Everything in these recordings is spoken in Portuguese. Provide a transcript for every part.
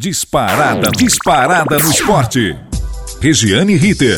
Disparada, disparada no esporte. Regiane Ritter.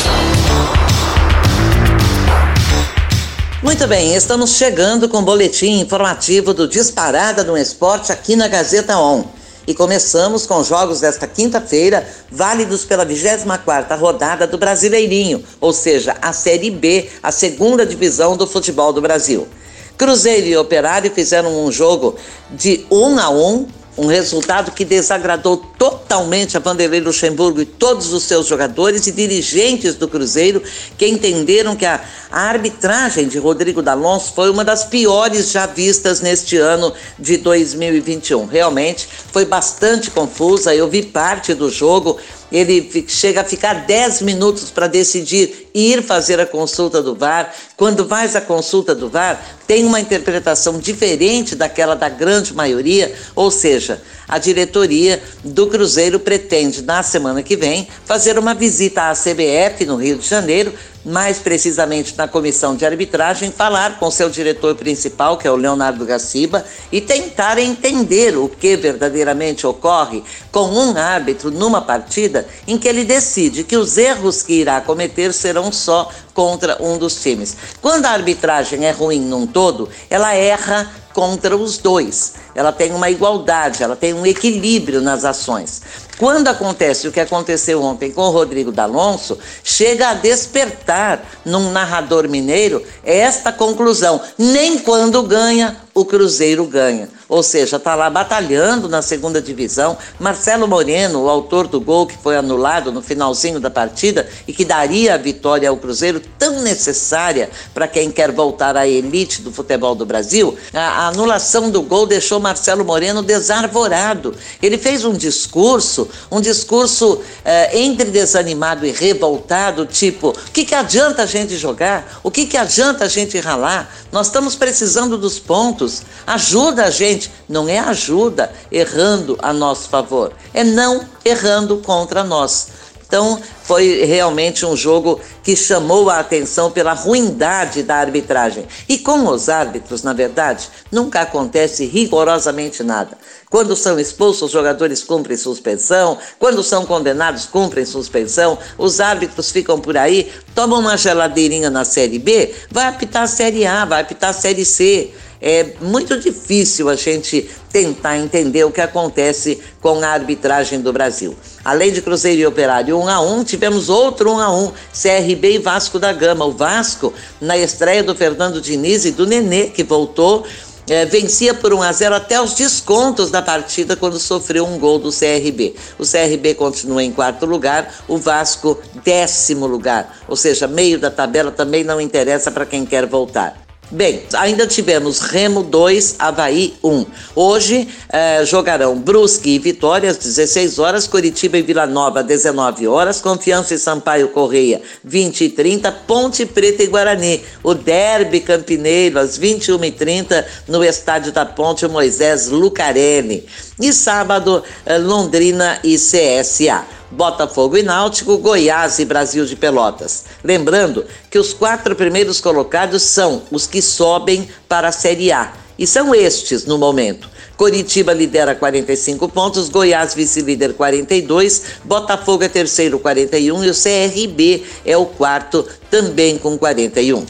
Muito bem, estamos chegando com o boletim informativo do Disparada no Esporte aqui na Gazeta On. E começamos com jogos desta quinta-feira, válidos pela 24ª rodada do Brasileirinho, ou seja, a Série B, a segunda divisão do futebol do Brasil. Cruzeiro e Operário fizeram um jogo de 1 um a 1 um, um resultado que desagradou totalmente a Vanderlei Luxemburgo e todos os seus jogadores e dirigentes do Cruzeiro, que entenderam que a, a arbitragem de Rodrigo D'Alonso foi uma das piores já vistas neste ano de 2021. Realmente foi bastante confusa. Eu vi parte do jogo, ele chega a ficar 10 minutos para decidir ir fazer a consulta do VAR. Quando faz a consulta do VAR, tem uma interpretação diferente daquela da grande maioria, ou seja, a diretoria do Cruzeiro pretende, na semana que vem, fazer uma visita à CBF no Rio de Janeiro mais precisamente na comissão de arbitragem, falar com seu diretor principal, que é o Leonardo Gaciba, e tentar entender o que verdadeiramente ocorre com um árbitro numa partida em que ele decide que os erros que irá cometer serão só contra um dos times. Quando a arbitragem é ruim num todo, ela erra contra os dois. Ela tem uma igualdade, ela tem um equilíbrio nas ações. Quando acontece o que aconteceu ontem com o Rodrigo D'Alonso, chega a despertar num narrador mineiro esta conclusão. Nem quando ganha, o Cruzeiro ganha. Ou seja, está lá batalhando na segunda divisão. Marcelo Moreno, o autor do gol que foi anulado no finalzinho da partida e que daria a vitória ao Cruzeiro, tão necessária para quem quer voltar à elite do futebol do Brasil, a, a anulação do gol deixou Marcelo Moreno desarvorado. Ele fez um discurso, um discurso eh, entre desanimado e revoltado, tipo: o que, que adianta a gente jogar? O que, que adianta a gente ralar? Nós estamos precisando dos pontos. Ajuda a gente. Não é ajuda errando a nosso favor, é não errando contra nós. Então, foi realmente um jogo que chamou a atenção pela ruindade da arbitragem. E com os árbitros, na verdade, nunca acontece rigorosamente nada. Quando são expulsos, os jogadores cumprem suspensão, quando são condenados, cumprem suspensão, os árbitros ficam por aí, tomam uma geladeirinha na Série B, vai apitar a Série A, vai apitar a Série C. É muito difícil a gente tentar entender o que acontece com a arbitragem do Brasil. Além de Cruzeiro e Operário 1 a 1, tivemos outro 1 a 1, CRB e Vasco da Gama. O Vasco, na estreia do Fernando Diniz e do Nenê, que voltou, é, vencia por 1 a 0 até os descontos da partida quando sofreu um gol do CRB. O CRB continua em quarto lugar, o Vasco décimo lugar, ou seja, meio da tabela também não interessa para quem quer voltar. Bem, ainda tivemos Remo 2, Havaí 1. Hoje eh, jogarão Brusque e Vitória às 16 horas, Curitiba e Vila Nova às 19 horas, Confiança e Sampaio Correia 20 e 30, Ponte Preta e Guarani. O Derby Campineiro às 21h30 no Estádio da Ponte Moisés Lucarelli. E sábado, eh, Londrina e CSA. Botafogo e Náutico, Goiás e Brasil de Pelotas. Lembrando que os quatro primeiros colocados são os que sobem para a Série A. E são estes no momento. Coritiba lidera 45 pontos, Goiás vice-líder 42, Botafogo é terceiro 41 e o CRB é o quarto também com 41.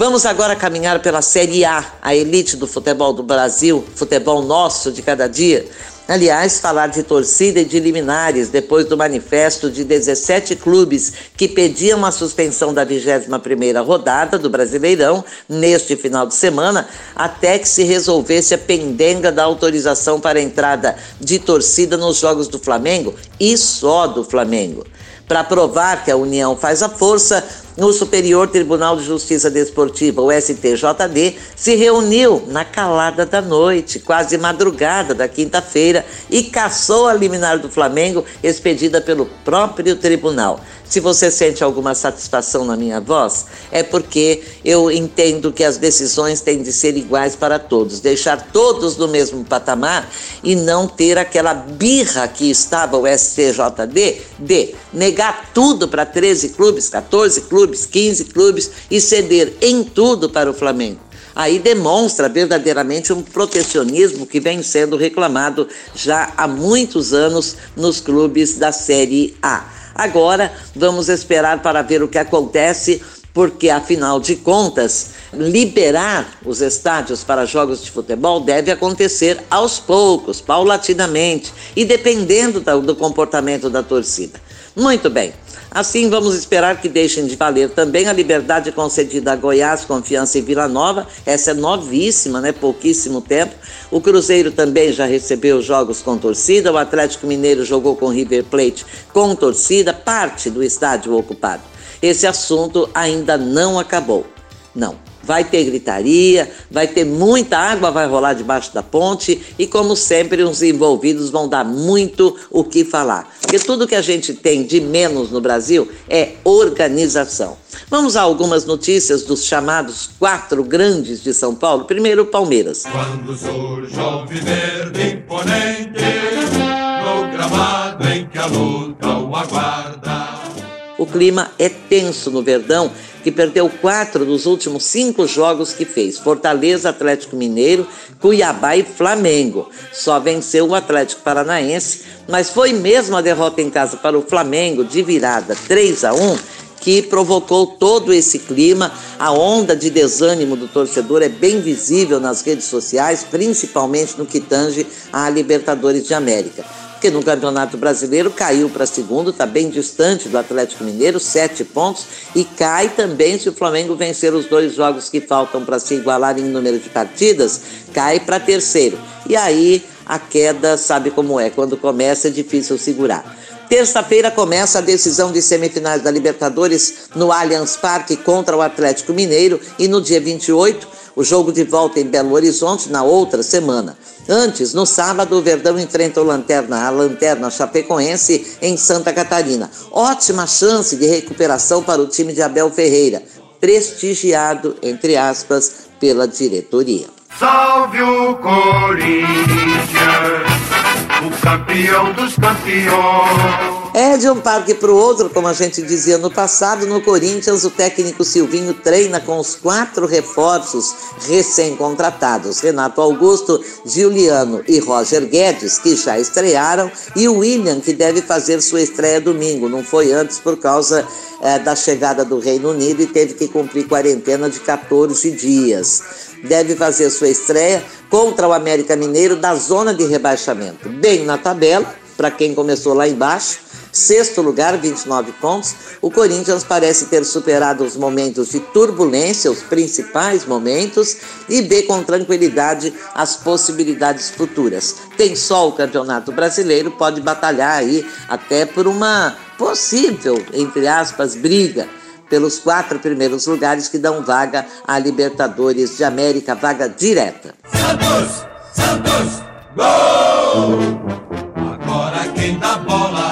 Vamos agora caminhar pela Série A, a elite do futebol do Brasil, futebol nosso de cada dia. Aliás, falar de torcida e de liminares depois do manifesto de 17 clubes que pediam a suspensão da 21ª rodada do Brasileirão neste final de semana, até que se resolvesse a pendenga da autorização para a entrada de torcida nos jogos do Flamengo e só do Flamengo. Para provar que a união faz a força, o Superior Tribunal de Justiça Desportiva, o STJD, se reuniu na calada da noite, quase madrugada da quinta-feira, e cassou a liminar do Flamengo, expedida pelo próprio tribunal. Se você sente alguma satisfação na minha voz, é porque eu entendo que as decisões têm de ser iguais para todos, deixar todos no mesmo patamar e não ter aquela birra que estava o STJD de negar tudo para 13 clubes, 14 clubes, 15 clubes e ceder em tudo para o Flamengo. aí demonstra verdadeiramente um protecionismo que vem sendo reclamado já há muitos anos nos clubes da Série A. Agora vamos esperar para ver o que acontece porque afinal de contas, liberar os estádios para jogos de futebol deve acontecer aos poucos, paulatinamente e dependendo do comportamento da torcida. Muito bem. Assim, vamos esperar que deixem de valer também a liberdade concedida a Goiás, Confiança e Vila Nova. Essa é novíssima, né? Pouquíssimo tempo. O Cruzeiro também já recebeu jogos com torcida. O Atlético Mineiro jogou com River Plate com torcida, parte do estádio ocupado. Esse assunto ainda não acabou. Não. Vai ter gritaria, vai ter muita água, vai rolar debaixo da ponte e, como sempre, os envolvidos vão dar muito o que falar. Porque tudo que a gente tem de menos no Brasil é organização. Vamos a algumas notícias dos chamados quatro grandes de São Paulo. Primeiro, Palmeiras. Quando surge o verde imponente, no gramado em que a luta o aguarda. O clima é tenso no Verdão, que perdeu quatro dos últimos cinco jogos que fez: Fortaleza, Atlético Mineiro, Cuiabá e Flamengo. Só venceu o Atlético Paranaense, mas foi mesmo a derrota em casa para o Flamengo de virada 3 a 1 que provocou todo esse clima. A onda de desânimo do torcedor é bem visível nas redes sociais, principalmente no que tange à Libertadores de América porque no Campeonato Brasileiro caiu para segundo, está bem distante do Atlético Mineiro, sete pontos, e cai também se o Flamengo vencer os dois jogos que faltam para se igualar em número de partidas, cai para terceiro. E aí a queda, sabe como é, quando começa é difícil segurar. Terça-feira começa a decisão de semifinais da Libertadores no Allianz Parque contra o Atlético Mineiro e no dia 28 o jogo de volta em Belo Horizonte na outra semana. Antes, no sábado, o Verdão enfrenta o Lanterna, a Lanterna Chapecoense em Santa Catarina. Ótima chance de recuperação para o time de Abel Ferreira, prestigiado, entre aspas, pela diretoria. Salve o Corinthians, o campeão dos campeões. É de um parque para o outro, como a gente dizia no passado, no Corinthians o técnico Silvinho treina com os quatro reforços recém-contratados: Renato Augusto, Giuliano e Roger Guedes, que já estrearam, e o William, que deve fazer sua estreia domingo. Não foi antes por causa é, da chegada do Reino Unido e teve que cumprir quarentena de 14 dias. Deve fazer sua estreia contra o América Mineiro da zona de rebaixamento, bem na tabela, para quem começou lá embaixo Sexto lugar, 29 pontos. O Corinthians parece ter superado os momentos de turbulência, os principais momentos, e vê com tranquilidade as possibilidades futuras. Tem só o Campeonato Brasileiro, pode batalhar aí até por uma possível, entre aspas, briga pelos quatro primeiros lugares que dão vaga à Libertadores de América, vaga direta. Santos! Santos! Gol! Agora quem dá bola.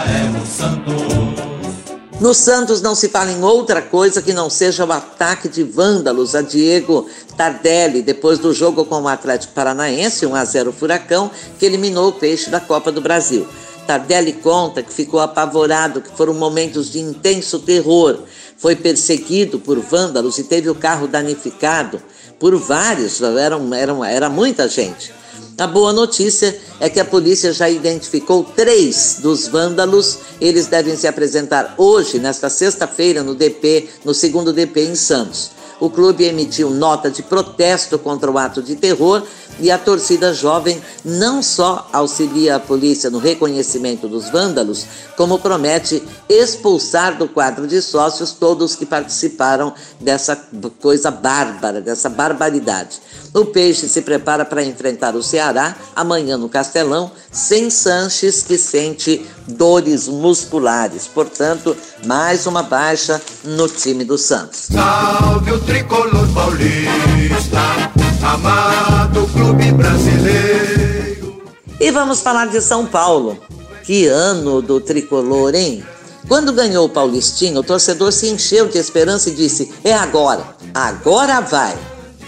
No Santos não se fala em outra coisa que não seja o ataque de vândalos a Diego Tardelli depois do jogo com o Atlético Paranaense, 1 a 0 Furacão, que eliminou o Peixe da Copa do Brasil. Tardelli conta que ficou apavorado, que foram momentos de intenso terror. Foi perseguido por vândalos e teve o carro danificado por vários, eram, eram, era muita gente. A boa notícia é que a polícia já identificou três dos vândalos. Eles devem se apresentar hoje, nesta sexta-feira, no DP, no segundo DP em Santos. O clube emitiu nota de protesto contra o ato de terror e a torcida jovem não só auxilia a polícia no reconhecimento dos vândalos, como promete expulsar do quadro de sócios todos que participaram dessa coisa bárbara, dessa barbaridade. O Peixe se prepara para enfrentar o Ceará amanhã no Castelão, sem Sanches, que sente dores musculares. Portanto, mais uma baixa no time do Santos. Salve o tricolor paulista, amado clube brasileiro. E vamos falar de São Paulo. Que ano do tricolor, hein? Quando ganhou o Paulistinho, o torcedor se encheu de esperança e disse: é agora, agora vai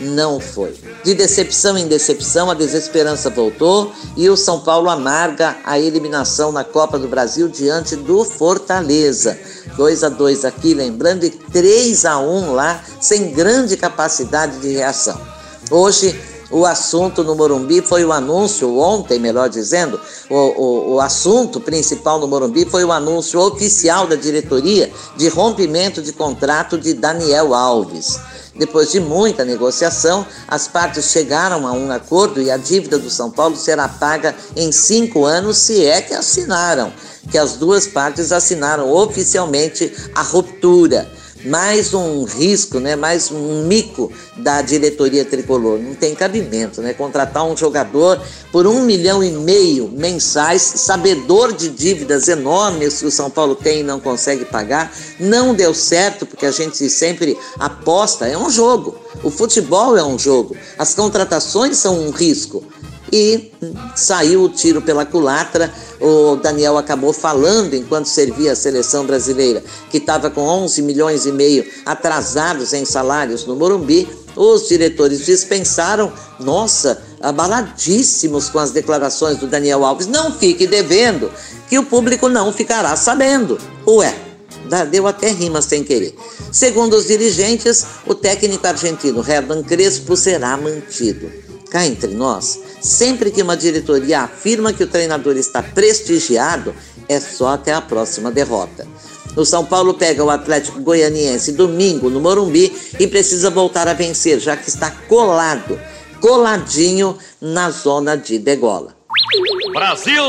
não foi. De decepção em decepção, a desesperança voltou e o São Paulo amarga a eliminação na Copa do Brasil diante do Fortaleza. 2 a 2 aqui, lembrando, e 3 a 1 lá, sem grande capacidade de reação. Hoje o assunto no Morumbi foi o anúncio, ontem, melhor dizendo, o, o, o, assunto principal no Morumbi foi o anúncio oficial da diretoria de rompimento de contrato de Daniel Alves. Depois de muita negociação, as partes chegaram a um acordo e a dívida do São Paulo será paga em cinco anos, se é que assinaram, que as duas partes assinaram oficialmente a ruptura mais um risco, né, mais um mico da diretoria tricolor. Não tem cabimento, né? Contratar um jogador por um milhão e meio mensais, sabedor de dívidas enormes que o São Paulo tem e não consegue pagar. Não deu certo, porque a gente sempre aposta, é um jogo. O futebol é um jogo. As contratações são um risco e saiu o tiro pela culatra. O Daniel acabou falando enquanto servia a seleção brasileira, que estava com 11 milhões e meio atrasados em salários no Morumbi. Os diretores dispensaram, nossa, abaladíssimos com as declarações do Daniel Alves. Não fique devendo, que o público não ficará sabendo. Ué, deu até rima sem querer. Segundo os dirigentes, o técnico argentino Hernan Crespo será mantido. Cá entre nós, sempre que uma diretoria afirma que o treinador está prestigiado, é só até a próxima derrota. O São Paulo pega o Atlético Goianiense domingo no Morumbi e precisa voltar a vencer, já que está colado, coladinho na zona de degola. Brasil!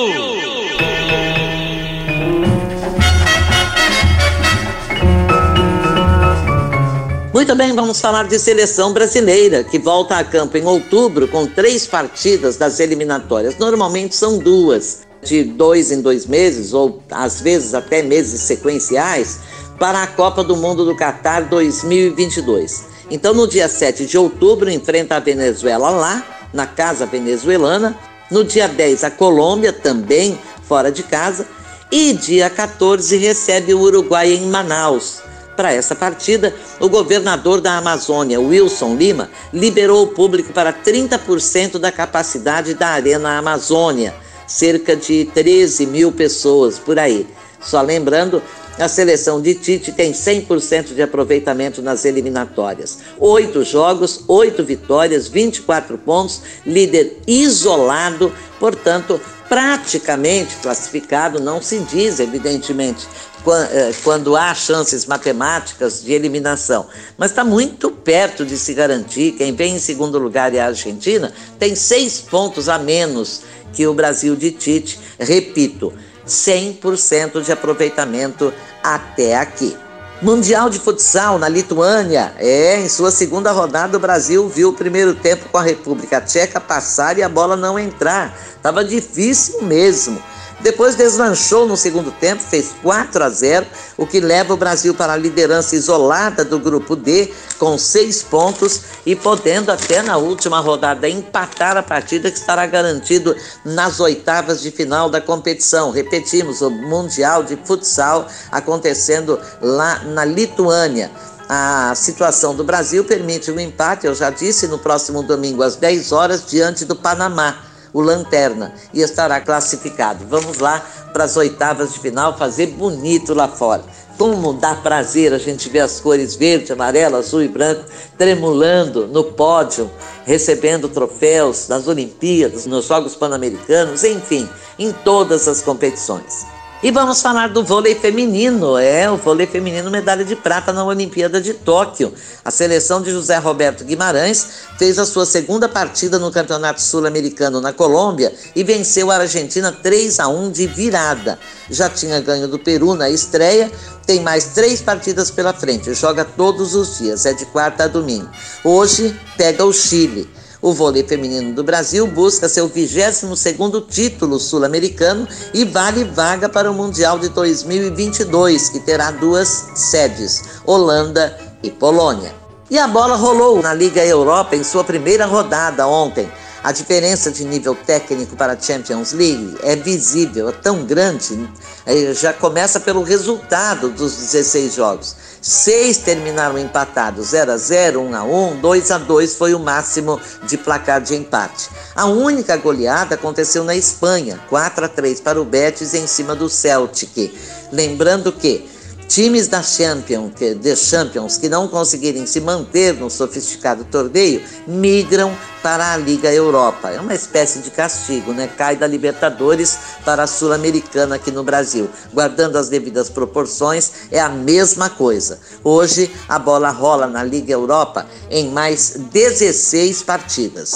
Muito bem, vamos falar de seleção brasileira, que volta a campo em outubro com três partidas das eliminatórias. Normalmente são duas, de dois em dois meses, ou às vezes até meses sequenciais, para a Copa do Mundo do Catar 2022. Então, no dia 7 de outubro, enfrenta a Venezuela lá, na casa venezuelana. No dia 10, a Colômbia, também fora de casa. E dia 14, recebe o Uruguai em Manaus para essa partida, o governador da Amazônia, Wilson Lima, liberou o público para 30% da capacidade da Arena Amazônia, cerca de 13 mil pessoas por aí. Só lembrando, a seleção de Tite tem 100% de aproveitamento nas eliminatórias. Oito jogos, oito vitórias, 24 pontos, líder isolado, portanto, praticamente classificado, não se diz, evidentemente, eh, quando há chances matemáticas de eliminação. Mas está muito perto de se garantir. Quem vem em segundo lugar é a Argentina, tem seis pontos a menos que o Brasil de Tite. Repito, 100% de aproveitamento até aqui. Mundial de Futsal na Lituânia. É, em sua segunda rodada, o Brasil viu o primeiro tempo com a República Tcheca passar e a bola não entrar. Tava difícil mesmo. Depois deslanchou no segundo tempo, fez 4 a 0, o que leva o Brasil para a liderança isolada do grupo D, com seis pontos e podendo até na última rodada empatar a partida que estará garantido nas oitavas de final da competição. Repetimos, o Mundial de Futsal acontecendo lá na Lituânia. A situação do Brasil permite um empate, eu já disse, no próximo domingo às 10 horas, diante do Panamá o Lanterna, e estará classificado. Vamos lá para as oitavas de final fazer bonito lá fora. Como dá prazer a gente ver as cores verde, amarelo, azul e branco tremulando no pódio, recebendo troféus nas Olimpíadas, nos Jogos Pan-Americanos, enfim, em todas as competições. E vamos falar do vôlei feminino. É, o vôlei feminino medalha de prata na Olimpíada de Tóquio. A seleção de José Roberto Guimarães fez a sua segunda partida no Campeonato Sul-Americano na Colômbia e venceu a Argentina 3 a 1 de virada. Já tinha ganho do Peru na estreia, tem mais três partidas pela frente. Joga todos os dias, é de quarta a domingo. Hoje pega o Chile. O vôlei feminino do Brasil busca seu 22º título sul-americano e vale vaga para o Mundial de 2022, que terá duas sedes, Holanda e Polônia. E a bola rolou na Liga Europa em sua primeira rodada ontem. A diferença de nível técnico para a Champions League é visível, é tão grande, é, já começa pelo resultado dos 16 jogos. Seis terminaram empatados, 0 a 0 1 a 1 2 a 2 foi o máximo de placar de empate. A única goleada aconteceu na Espanha, 4 a 3 para o Betis em cima do Celtic. Lembrando que Times da Champions, que, The Champions que não conseguirem se manter no sofisticado torneio migram para a Liga Europa. É uma espécie de castigo, né? Cai da Libertadores para a Sul-Americana aqui no Brasil. Guardando as devidas proporções, é a mesma coisa. Hoje a bola rola na Liga Europa em mais 16 partidas.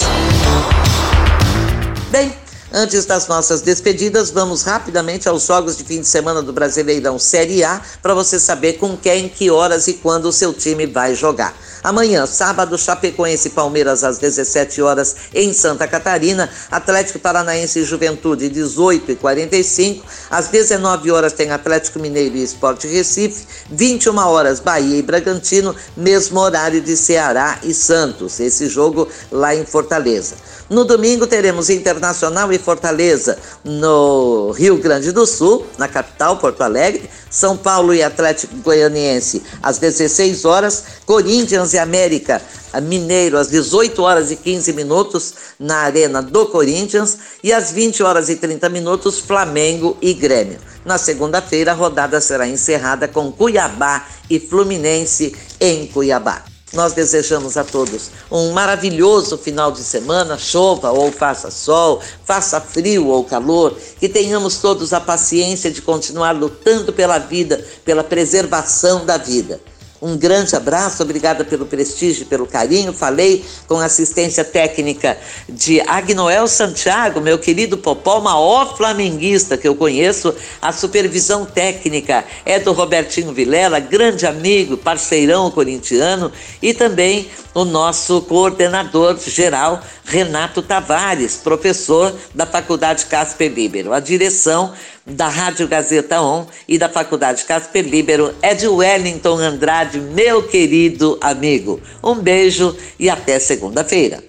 Bem, Antes das nossas despedidas, vamos rapidamente aos jogos de fim de semana do Brasileirão Série A para você saber com quem, que horas e quando o seu time vai jogar. Amanhã, sábado, Chapecoense e Palmeiras às 17 horas em Santa Catarina, Atlético Paranaense e Juventude 18 e 45, às 19 horas tem Atlético Mineiro e Esporte Recife, 21 horas Bahia e Bragantino, mesmo horário de Ceará e Santos, esse jogo lá em Fortaleza. No domingo teremos Internacional e Fortaleza no Rio Grande do Sul, na capital, Porto Alegre. São Paulo e Atlético Goianiense às 16 horas. Corinthians e América Mineiro às 18 horas e 15 minutos na Arena do Corinthians. E às 20 horas e 30 minutos, Flamengo e Grêmio. Na segunda-feira, a rodada será encerrada com Cuiabá e Fluminense em Cuiabá. Nós desejamos a todos um maravilhoso final de semana, chova ou faça sol, faça frio ou calor, que tenhamos todos a paciência de continuar lutando pela vida, pela preservação da vida. Um grande abraço, obrigada pelo prestígio, pelo carinho. Falei com assistência técnica de Agnoel Santiago, meu querido Popó, maior flamenguista que eu conheço. A supervisão técnica é do Robertinho Vilela, grande amigo, parceirão corintiano, e também o nosso coordenador geral, Renato Tavares, professor da Faculdade Casper Libero. A direção da Rádio Gazeta On e da Faculdade Casper Libero é de Wellington Andrade, meu querido amigo. Um beijo e até segunda-feira.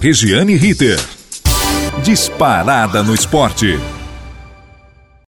Regiane Ritter. Disparada no esporte.